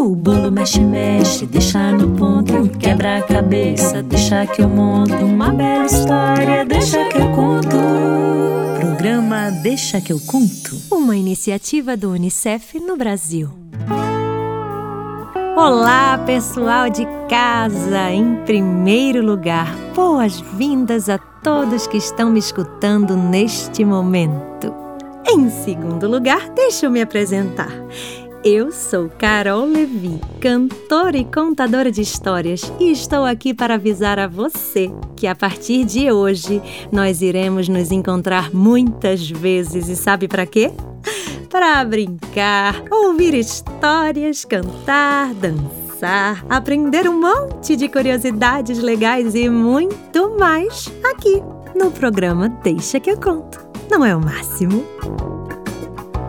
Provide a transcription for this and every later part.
O bolo mexe, mexe, deixa no ponto. Quebra a cabeça, deixa que eu monto. Uma bela história, deixa que eu conto. Programa Deixa que eu conto. Uma iniciativa do Unicef no Brasil. Olá, pessoal de casa! Em primeiro lugar, boas-vindas a todos que estão me escutando neste momento. Em segundo lugar, deixa eu me apresentar. Eu sou Carol Levi, cantora e contadora de histórias, e estou aqui para avisar a você que a partir de hoje nós iremos nos encontrar muitas vezes e sabe para quê? Para brincar, ouvir histórias, cantar, dançar, aprender um monte de curiosidades legais e muito mais aqui no programa Deixa que eu conto. Não é o máximo?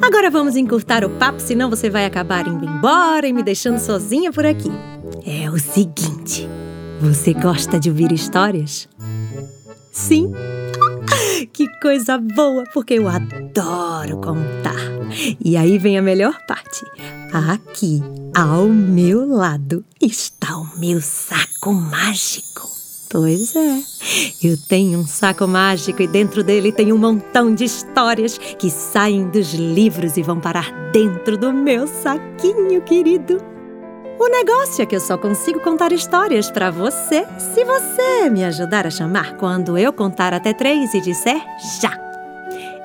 Agora vamos encurtar o papo, senão você vai acabar indo embora e me deixando sozinha por aqui. É o seguinte: você gosta de ouvir histórias? Sim? Que coisa boa, porque eu adoro contar. E aí vem a melhor parte. Aqui, ao meu lado, está o meu saco mágico. Pois é. Eu tenho um saco mágico e dentro dele tem um montão de histórias que saem dos livros e vão parar dentro do meu saquinho querido. O negócio é que eu só consigo contar histórias para você se você me ajudar a chamar quando eu contar até três e disser já.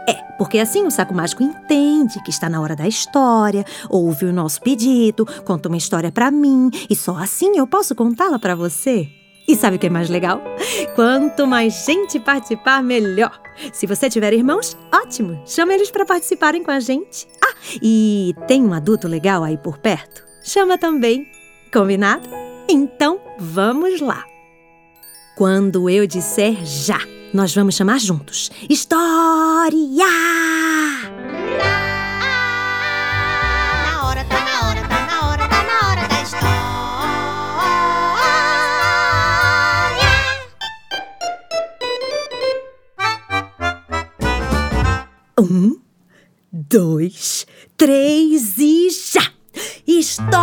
É, porque assim o saco mágico entende que está na hora da história, ouve o nosso pedido, conta uma história para mim e só assim eu posso contá-la para você. E sabe o que é mais legal? Quanto mais gente participar, melhor. Se você tiver irmãos, ótimo! Chama eles para participarem com a gente. Ah, e tem um adulto legal aí por perto? Chama também. Combinado? Então, vamos lá. Quando eu disser já, nós vamos chamar juntos. História! Um, dois, três e já! História!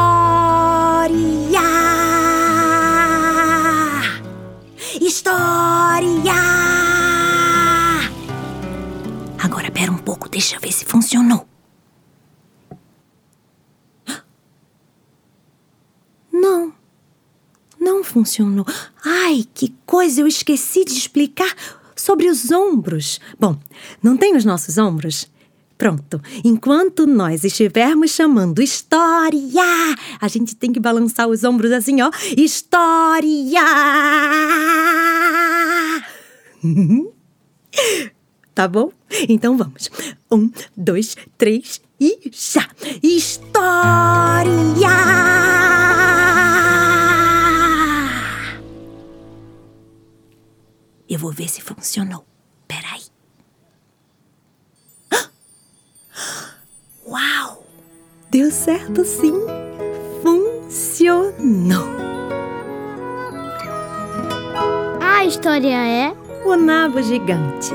História! Agora pera um pouco, deixa ver se funcionou. Não, não funcionou. Ai, que coisa! Eu esqueci de explicar sobre os ombros. Bom, não tem os nossos ombros? Pronto, enquanto nós estivermos chamando história, a gente tem que balançar os ombros assim, ó. História! tá bom? Então vamos. Um, dois, três e já! História! Eu vou ver se funcionou. Peraí. Uau! Deu certo sim! Funcionou! A história é O Nabo Gigante.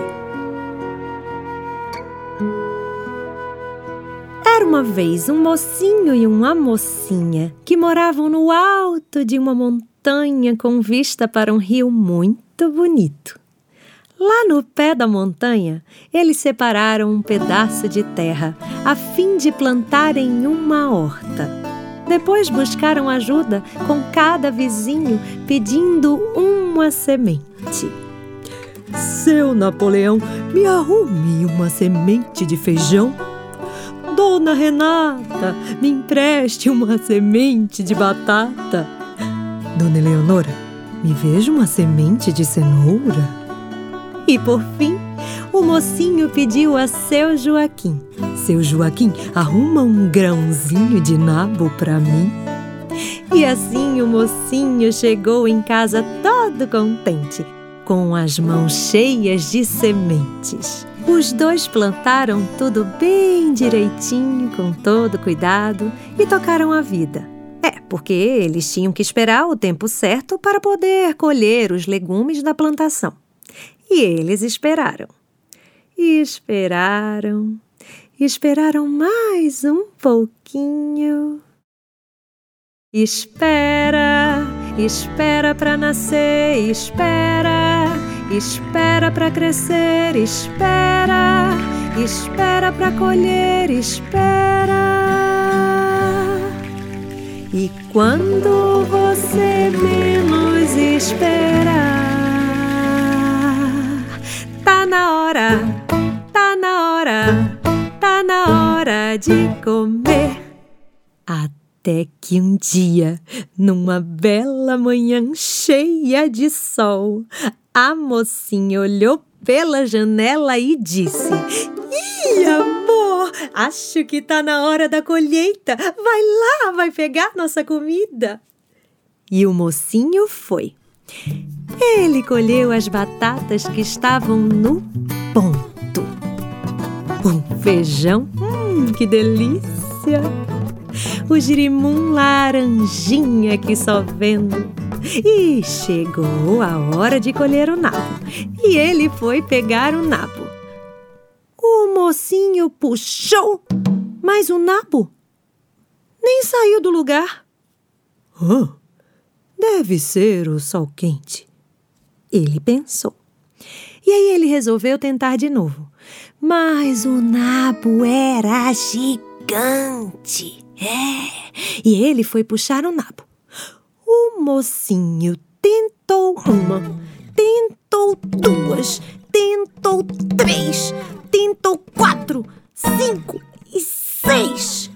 Era uma vez um mocinho e uma mocinha que moravam no alto de uma montanha com vista para um rio muito muito bonito. Lá no pé da montanha, eles separaram um pedaço de terra a fim de plantarem uma horta. Depois buscaram ajuda com cada vizinho pedindo uma semente. Seu Napoleão, me arrume uma semente de feijão. Dona Renata, me empreste uma semente de batata. Dona Eleonora, me vejo uma semente de cenoura. E por fim, o mocinho pediu a seu Joaquim: Seu Joaquim, arruma um grãozinho de nabo para mim. E assim o mocinho chegou em casa todo contente, com as mãos cheias de sementes. Os dois plantaram tudo bem direitinho, com todo cuidado, e tocaram a vida. É, porque eles tinham que esperar o tempo certo para poder colher os legumes da plantação. E eles esperaram. E esperaram. E esperaram mais um pouquinho. Espera, espera para nascer, espera, espera para crescer, espera, espera para colher, espera. E quando você menos esperar, na hora, tá na hora, tá na hora de comer. Até que um dia, numa bela manhã cheia de sol, a mocinha olhou pela janela e disse: Ih, amor, acho que tá na hora da colheita. Vai lá, vai pegar nossa comida. E o mocinho foi. Ele colheu as batatas que estavam no ponto. Um feijão, hum, que delícia! o girimum laranjinha que só vendo. E chegou a hora de colher o nabo. E ele foi pegar o nabo. O mocinho puxou, mas o nabo nem saiu do lugar. Oh, deve ser o sol quente. Ele pensou. E aí ele resolveu tentar de novo. Mas o nabo era gigante. É, e ele foi puxar o nabo. O mocinho tentou uma, tentou duas, tentou três, tentou quatro, cinco e seis.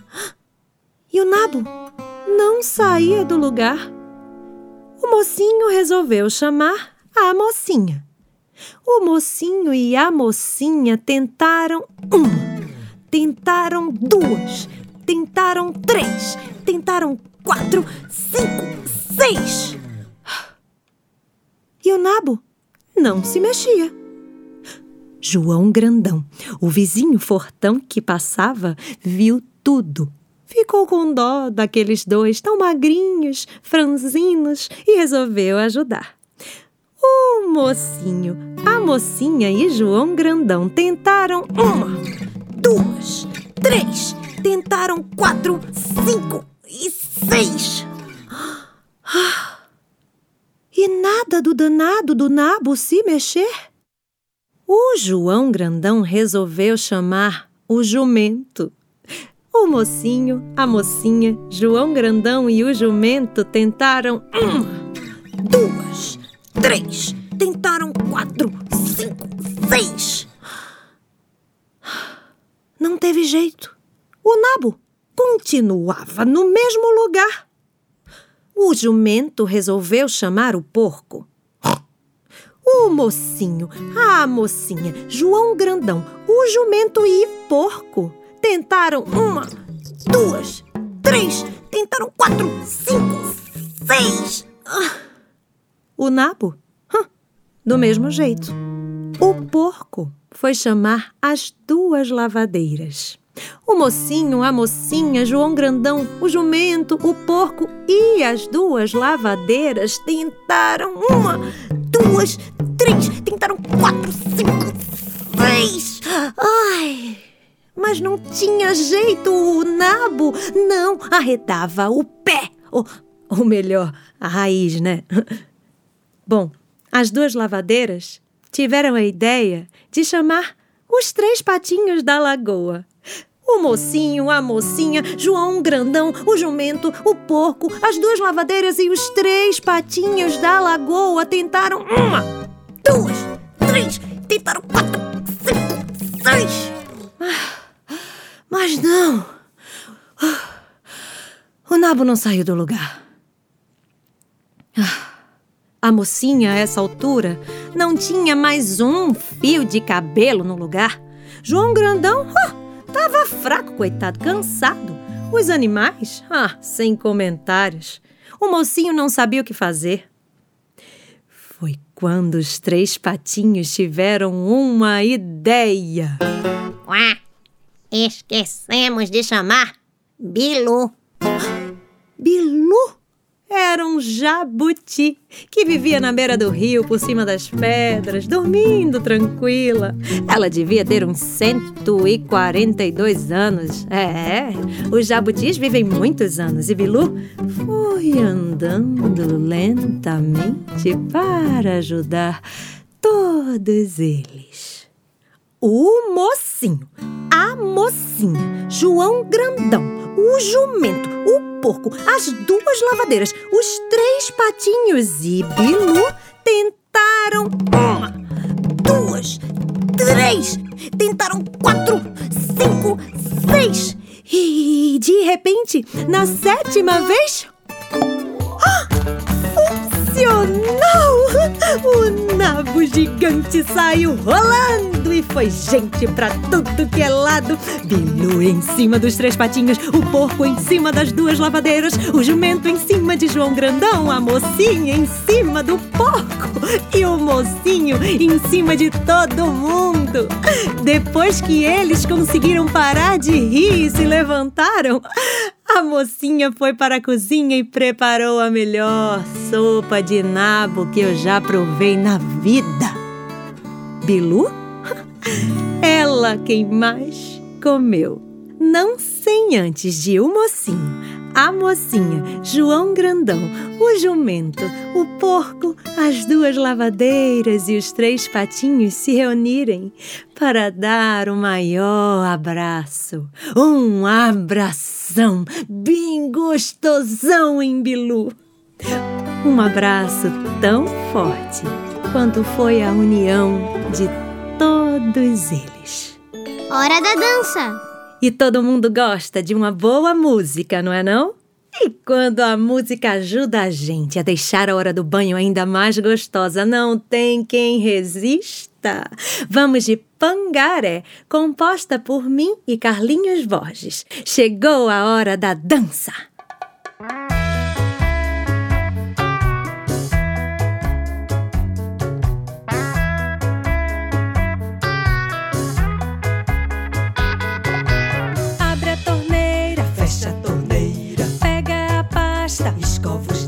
E o nabo não saía do lugar. O mocinho resolveu chamar a mocinha. O mocinho e a mocinha tentaram uma, tentaram duas, Tentaram três, tentaram quatro, cinco, seis. E o nabo não se mexia. João Grandão, o vizinho fortão que passava, viu tudo. Ficou com dó daqueles dois tão magrinhos, franzinos e resolveu ajudar. O mocinho, a mocinha e João Grandão tentaram uma, duas, três, Tentaram quatro, cinco e seis. E nada do danado do nabo se mexer. O João Grandão resolveu chamar o jumento. O mocinho, a mocinha, João Grandão e o jumento tentaram uma, duas, três, tentaram quatro, cinco, seis. Não teve jeito o nabo continuava no mesmo lugar. O jumento resolveu chamar o porco. O mocinho, a mocinha, João Grandão, o jumento e porco tentaram uma, duas, três, tentaram quatro, cinco, seis. O nabo, do mesmo jeito. O porco foi chamar as duas lavadeiras. O mocinho, a mocinha, João Grandão, o jumento, o porco e as duas lavadeiras tentaram uma, duas, três, tentaram quatro, cinco, seis. Ai! Mas não tinha jeito, o nabo não arredava o pé. Ou, ou melhor, a raiz, né? Bom, as duas lavadeiras tiveram a ideia de chamar os três patinhos da lagoa. O mocinho, a mocinha, João Grandão, o jumento, o porco, as duas lavadeiras e os três patinhos da lagoa tentaram uma, duas, três, tentaram quatro, cinco, seis. Mas não. O nabo não saiu do lugar. A mocinha, a essa altura, não tinha mais um fio de cabelo no lugar. João Grandão. Oh, Tava fraco, coitado, cansado. Os animais? Ah, sem comentários. O mocinho não sabia o que fazer. Foi quando os três patinhos tiveram uma ideia. Ué, esquecemos de chamar Bilu. Bilu era um jabuti que vivia na beira do rio, por cima das pedras, dormindo tranquila. Ela devia ter uns 142 anos. É, os jabutis vivem muitos anos e Bilu foi andando lentamente para ajudar todos eles. O mocinho, a mocinha, João Grandão, o jumento, o porco, as duas lavadeiras, os três patinhos e Bilu tentaram uma, duas, três, tentaram quatro, cinco, seis. E de repente, na sétima vez. Ah, O nabo gigante saiu rolando e foi gente pra tudo que é lado. Bilu em cima dos três patinhos, o porco em cima das duas lavadeiras, o jumento em cima de João Grandão, a mocinha em cima do porco e o mocinho em cima de todo mundo. Depois que eles conseguiram parar de rir e se levantaram, a mocinha foi para a cozinha e preparou a melhor sopa de nabo que eu já provei na vida. Bilu? Ela quem mais comeu. Não sem antes de o mocinho, a mocinha, João Grandão, o jumento, o porco, as duas lavadeiras e os três patinhos se reunirem para dar o maior abraço. Um abração bem gostosão em Bilu. Um abraço tão forte quanto foi a união de todos eles. Hora da dança! E todo mundo gosta de uma boa música, não é não? E quando a música ajuda a gente a deixar a hora do banho ainda mais gostosa, não tem quem resista. Vamos de Pangaré, composta por mim e Carlinhos Borges. Chegou a hora da dança. Pasta, escova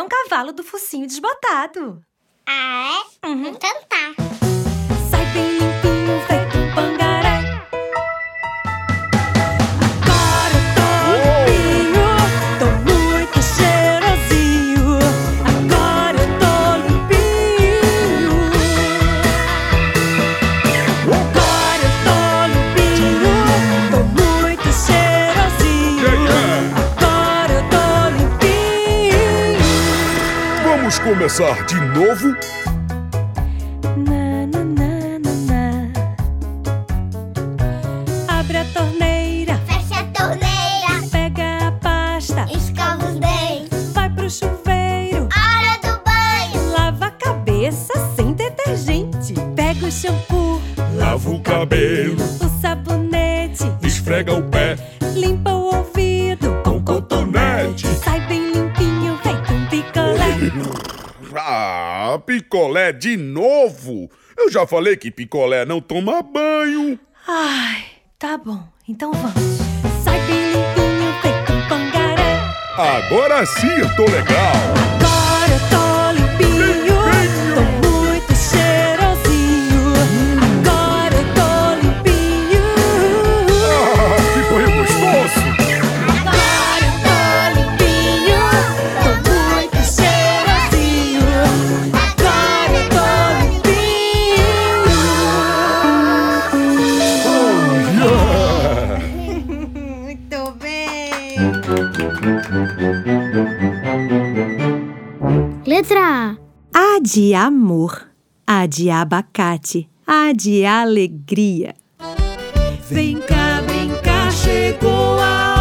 é um cavalo do focinho desbotado. Ah, é? Então tá. Sai bem começar de novo? Na, na, na, na, na. Abre a torneira, Fecha a torneira. pega a pasta, Escova os dentes. vai pro chuveiro, Hora do banho. lava a cabeça sem detergente, pega o shampoo, Lava o cabelo, o sabonete, esfrega o picolé de novo? Eu já falei que picolé não toma banho. Ai, tá bom, então vamos. Sai feito pangaré. Agora sim eu tô legal. Agora eu tô de amor, A de abacate, A de alegria. Vem cá brincar, chegou a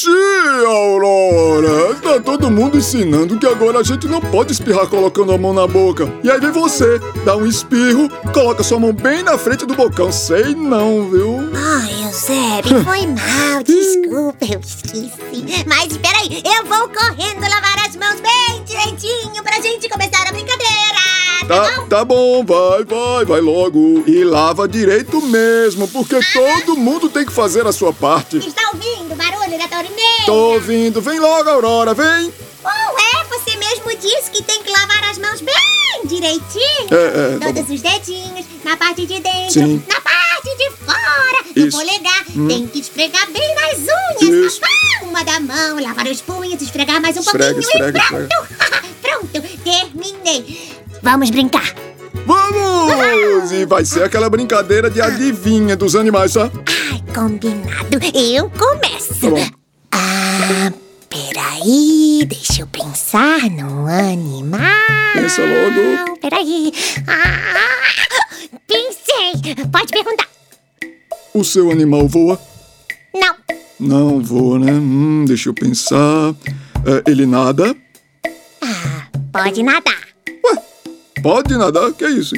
Oxi, Aurora! Tá todo mundo ensinando que agora a gente não pode espirrar colocando a mão na boca. E aí vem você, dá um espirro, coloca sua mão bem na frente do bocão. Sei não, viu? Ai, Eusébio, foi mal, desculpa, eu esqueci. Mas peraí, eu vou correndo lavar as mãos bem direitinho pra gente começar a brincadeira, tá, Tá, bom? tá bom, vai, vai, vai logo. E lava direito mesmo, porque todo mundo tem que fazer a sua parte. Está ouvindo o Tô ouvindo, vem logo, Aurora, vem! Ué, você mesmo disse que tem que lavar as mãos bem direitinho. É, é, tá Todos os dedinhos, na parte de dentro, Sim. na parte de fora, no Isso. Hum. polegar. Tem que esfregar bem nas unhas, Isso. na palma da mão, lavar os punhos, esfregar mais um Esfrega, pouquinho esfrega, e pronto. pronto, terminei. Vamos brincar. Vamos! E vai ser aquela brincadeira de adivinha dos animais, tá? Ai, combinado. Eu começo. Tá. Ah, peraí, deixa eu pensar no animal. Pensa logo. Peraí. Ah, pensei. Pode perguntar. O seu animal voa? Não. Não voa, né? Hum, deixa eu pensar. É, ele nada? Ah, pode nadar. Pode nadar? Que é isso?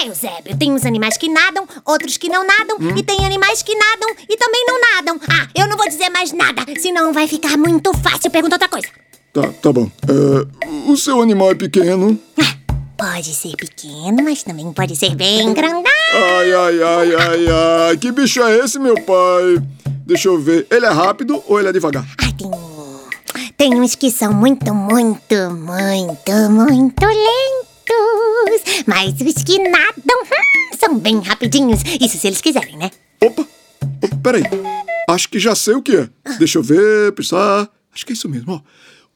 É, Eusébio, tem uns animais que nadam, outros que não nadam, Hum? e tem animais que nadam e também não nadam. Ah, eu não vou dizer mais nada, senão vai ficar muito fácil. Pergunta outra coisa. Tá, tá bom. É, o seu animal é pequeno? Ah, Pode ser pequeno, mas também pode ser bem grandão. Ai, ai, ai, ai, ai. Que bicho é esse, meu pai? Deixa eu ver. Ele é rápido ou ele é devagar? Ah, tem. Tem uns que são muito, muito, muito, muito lentos. Mas os que nadam hum, são bem rapidinhos. Isso se eles quiserem, né? Opa! Peraí. Acho que já sei o que é. Deixa eu ver, pensar. Acho que é isso mesmo, ó.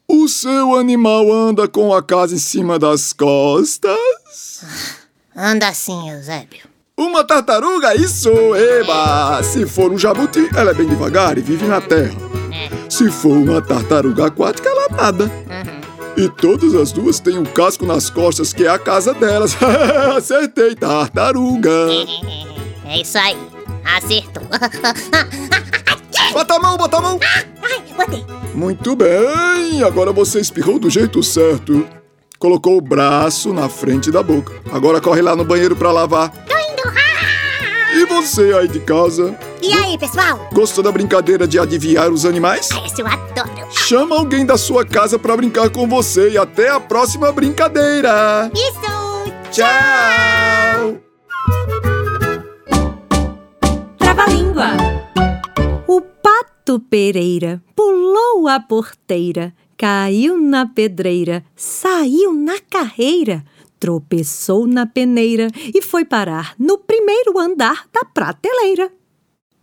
O seu animal anda com a casa em cima das costas? Anda assim, Eusébio. Uma tartaruga, isso! Eba! Se for um jabuti, ela é bem devagar e vive na terra. Se for uma tartaruga aquática, ela nada. E todas as duas têm um casco nas costas, que é a casa delas. Acertei, tartaruga. É isso aí. Acertou. Bota a mão, bota a mão. Ai, botei. Muito bem, agora você espirrou do jeito certo. Colocou o braço na frente da boca. Agora corre lá no banheiro pra lavar. Tô indo. Ah! E você aí de casa? E aí, pessoal? Gostou da brincadeira de adivinhar os animais? Esse eu adoro. Chama alguém da sua casa pra brincar com você e até a próxima brincadeira. Isso. Tchau! Trava-língua. O pato Pereira pulou a porteira, caiu na pedreira, saiu na carreira, tropeçou na peneira e foi parar no primeiro andar da prateleira.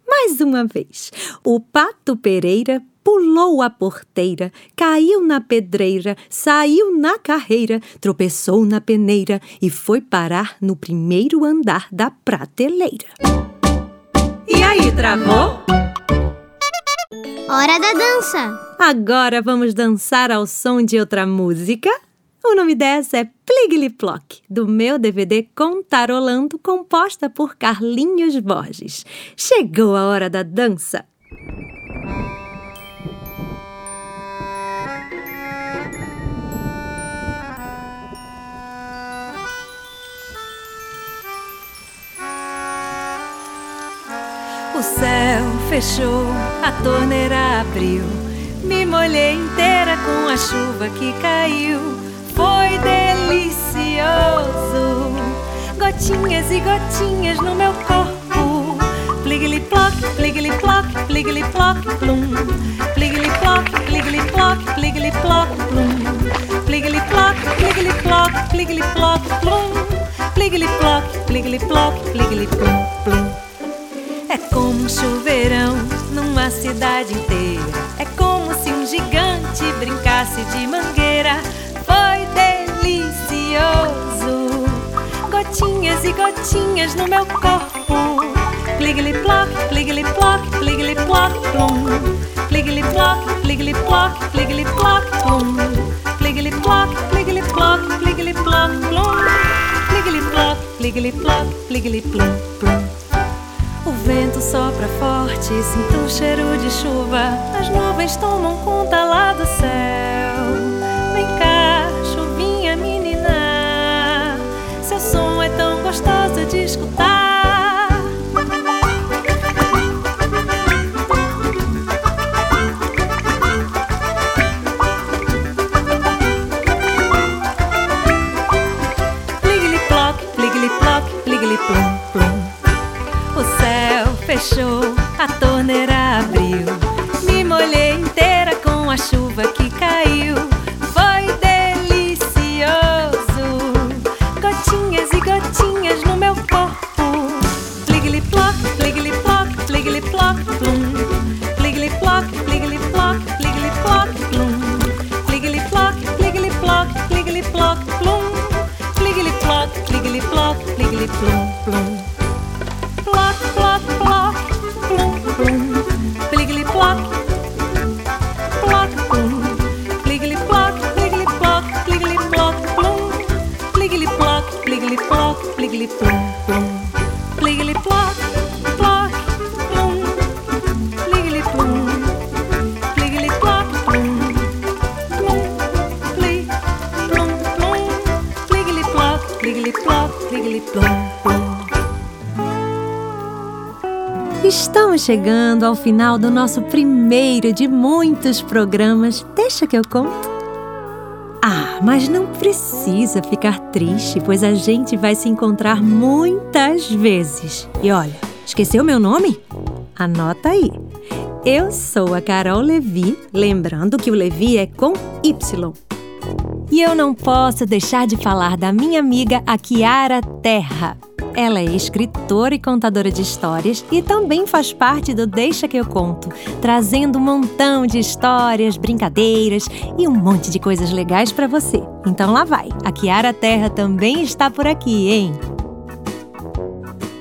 Mais uma vez, o pato Pereira pulou a porteira, caiu na pedreira, saiu na carreira, tropeçou na peneira e foi parar no primeiro andar da prateleira. E aí, travou? Hora da dança. Agora vamos dançar ao som de outra música? O nome dessa é Pligliplock, do meu DVD Contarolando, composta por Carlinhos Borges. Chegou a hora da dança. O céu fechou, a torneira abriu. Me molhei inteira com a chuva que caiu. Foi delicioso. Gotinhas e gotinhas no meu corpo. Pligli-plock, pligli-plock, pligli-plock, plum. Pligli-plock, pligli-plock, pligli-plock, plum. Pligli-plock, pligli-plock, pligli-plock, plum. Pligli-plock, pligli-plock, pligli-plum, plum. É como um chuveirão numa cidade inteira. É como se um gigante brincasse de mangueira. Delicioso. Gotinhas e gotinhas no meu corpo. Pliggly plock, pliggly plock, pliggly plock, plum. Pliggly plock, pliggly plock, pliggly plock, plum. Pliggly plock, pliggly plock, pliggly plock, plum. Pliggly plock, pliggly plock, pliggly plum, plum. O vento sopra forte, sinto um cheiro de chuva. As nuvens tomam conta lá do céu. De escutar. Pliggly plock, pliggly plock, pliggly plum, plum. O céu fechou, a torneira abriu. Me molhei inteira com a chuva que caiu. floor. Chegando ao final do nosso primeiro de muitos programas. Deixa que eu conto. Ah, mas não precisa ficar triste, pois a gente vai se encontrar muitas vezes. E olha, esqueceu meu nome? Anota aí. Eu sou a Carol Levi, lembrando que o Levi é com Y. E eu não posso deixar de falar da minha amiga a Kiara Terra. Ela é escritora e contadora de histórias e também faz parte do Deixa que eu conto, trazendo um montão de histórias, brincadeiras e um monte de coisas legais para você. Então lá vai. A Kiara Terra também está por aqui, hein?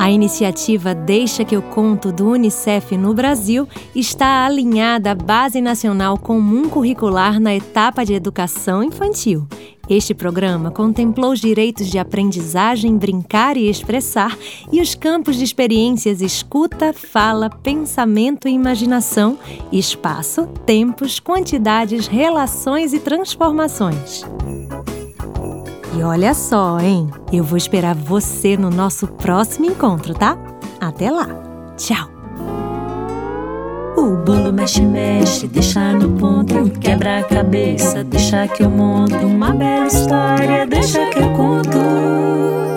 A iniciativa Deixa que eu conto do Unicef no Brasil está alinhada à Base Nacional Comum Curricular na etapa de educação infantil. Este programa contemplou os direitos de aprendizagem, brincar e expressar e os campos de experiências escuta, fala, pensamento e imaginação, espaço, tempos, quantidades, relações e transformações. E olha só, hein? Eu vou esperar você no nosso próximo encontro, tá? Até lá. Tchau. O bolo mexe, mexe, deixa no ponto, quebra a cabeça, deixa que eu monto uma bela história, deixa que eu conto.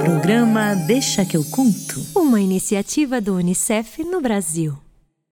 Programa Deixa que eu conto. Uma iniciativa do Unicef no Brasil.